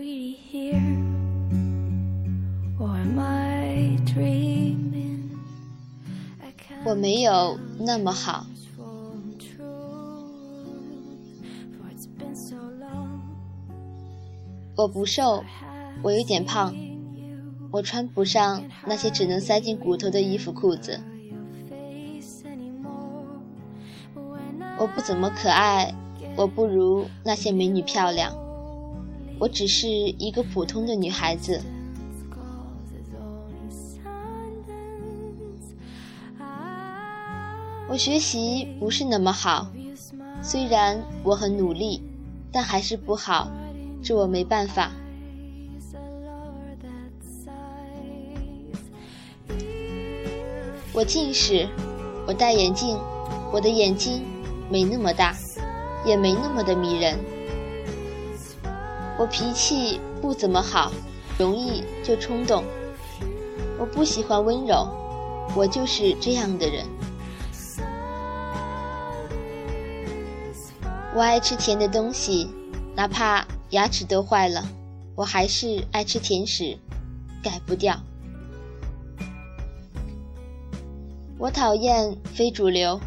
here? 我没有那么好。我不瘦我有点胖我穿不上那些只能塞进骨头的衣服裤子。我不怎么可爱我不如那些美女漂亮。我只是一个普通的女孩子。我学习不是那么好，虽然我很努力，但还是不好，这我没办法。我近视，我戴眼镜，我的眼睛没那么大，也没那么的迷人。我脾气不怎么好，容易就冲动。我不喜欢温柔，我就是这样的人。我爱吃甜的东西，哪怕牙齿都坏了，我还是爱吃甜食，改不掉。我讨厌非主流，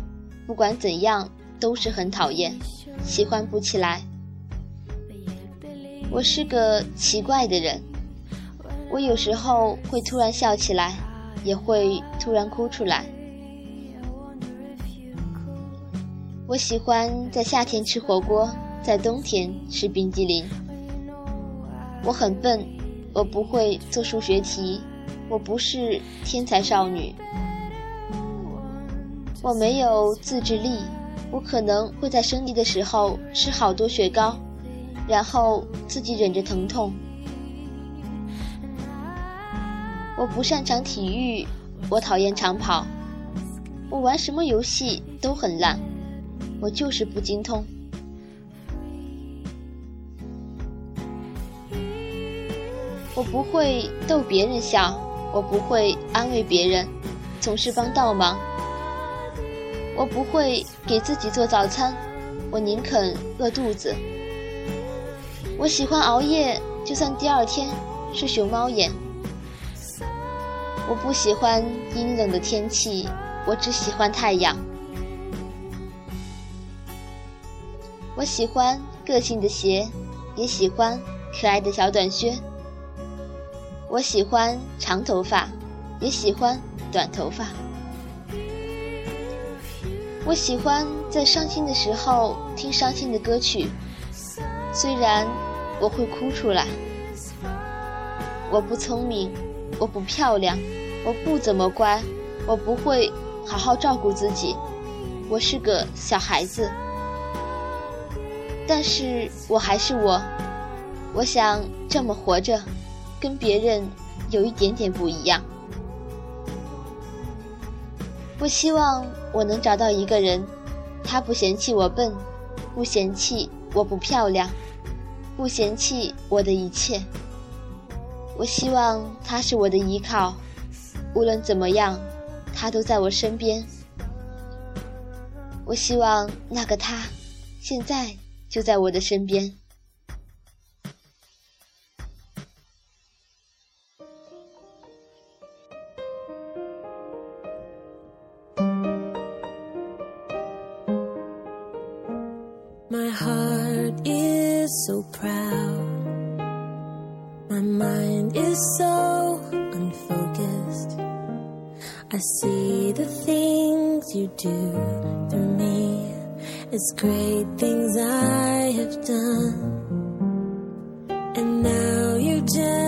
不管怎样都是很讨厌，喜欢不起来。我是个奇怪的人，我有时候会突然笑起来，也会突然哭出来。我喜欢在夏天吃火锅，在冬天吃冰激凌。我很笨，我不会做数学题，我不是天才少女。我没有自制力，我可能会在生气的时候吃好多雪糕，然后自己忍着疼痛。我不擅长体育，我讨厌长跑，我玩什么游戏都很烂，我就是不精通。我不会逗别人笑，我不会安慰别人，总是帮倒忙。我不会给自己做早餐，我宁肯饿肚子。我喜欢熬夜，就算第二天是熊猫眼。我不喜欢阴冷的天气，我只喜欢太阳。我喜欢个性的鞋，也喜欢可爱的小短靴。我喜欢长头发，也喜欢短头发。我喜欢在伤心的时候听伤心的歌曲，虽然我会哭出来。我不聪明，我不漂亮，我不怎么乖，我不会好好照顾自己，我是个小孩子。但是我还是我，我想这么活着，跟别人有一点点不一样。我希望我能找到一个人，他不嫌弃我笨，不嫌弃我不漂亮，不嫌弃我的一切。我希望他是我的依靠，无论怎么样，他都在我身边。我希望那个他，现在就在我的身边。My heart is so proud. My mind is so unfocused. I see the things you do through me. It's great things I have done. And now you gently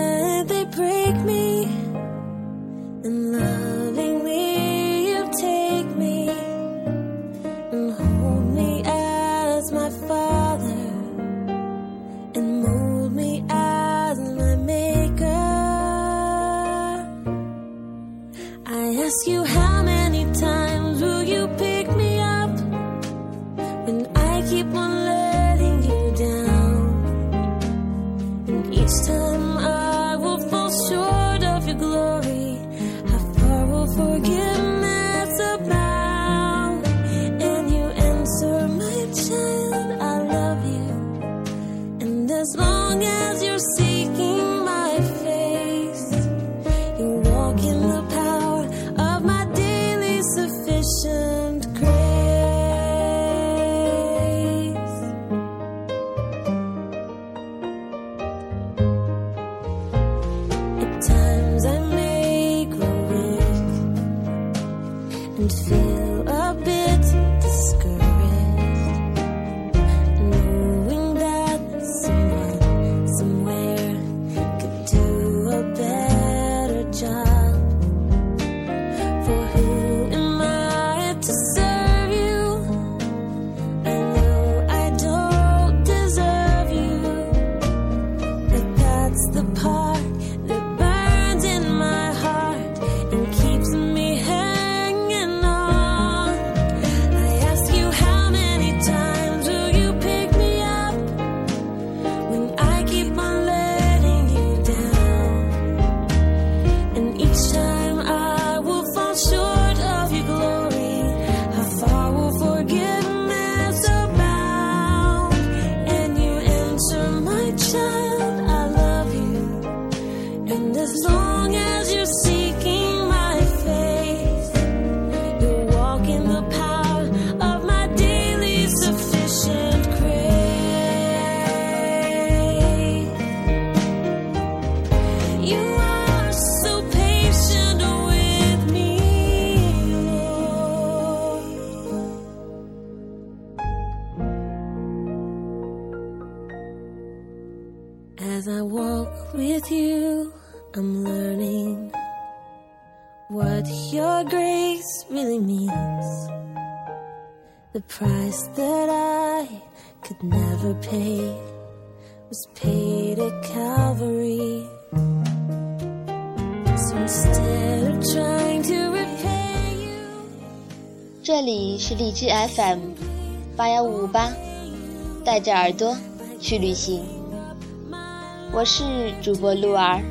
with you, I'm learning what your grace really means. The price that I could never pay was paid at Calvary. So instead of trying to repay you, 这里是荔枝 FM 八幺五五八，带着耳朵去旅行。 我是主播露儿。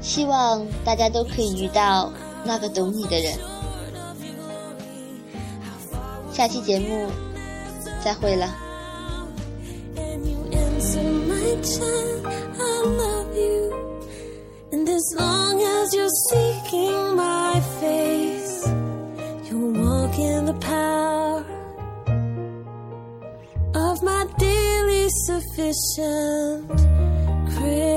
希望大家都可以遇到那个懂你的人。下期节目再会了。As long as you're seeking my face, you'll walk in the power of my daily sufficient grace.